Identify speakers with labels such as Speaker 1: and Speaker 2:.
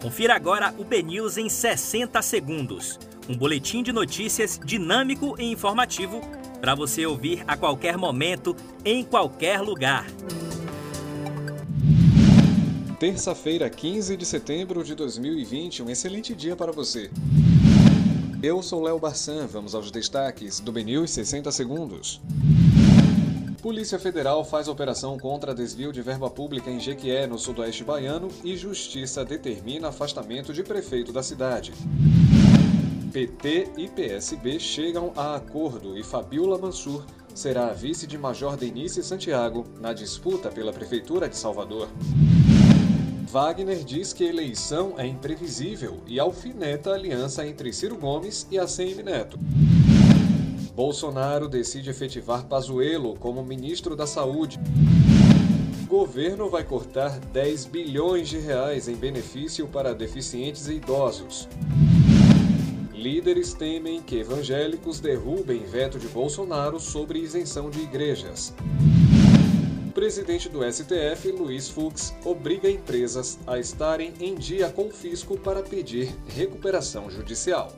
Speaker 1: Confira agora o BNews em 60 segundos. Um boletim de notícias dinâmico e informativo para você ouvir a qualquer momento, em qualquer lugar.
Speaker 2: Terça-feira, 15 de setembro de 2020, um excelente dia para você. Eu sou Léo Barçan, vamos aos destaques do BNews 60 segundos. Polícia Federal faz operação contra desvio de verba pública em Jequié, no sudoeste baiano, e Justiça determina afastamento de prefeito da cidade. PT e PSB chegam a acordo e Fabiola Mansur será a vice de Major Denise Santiago na disputa pela Prefeitura de Salvador. Wagner diz que eleição é imprevisível e alfineta a aliança entre Ciro Gomes e ACM Neto. Bolsonaro decide efetivar Pazuello como ministro da Saúde. Governo vai cortar 10 bilhões de reais em benefício para deficientes e idosos. Líderes temem que evangélicos derrubem veto de Bolsonaro sobre isenção de igrejas. Presidente do STF, Luiz Fux, obriga empresas a estarem em dia com o fisco para pedir recuperação judicial.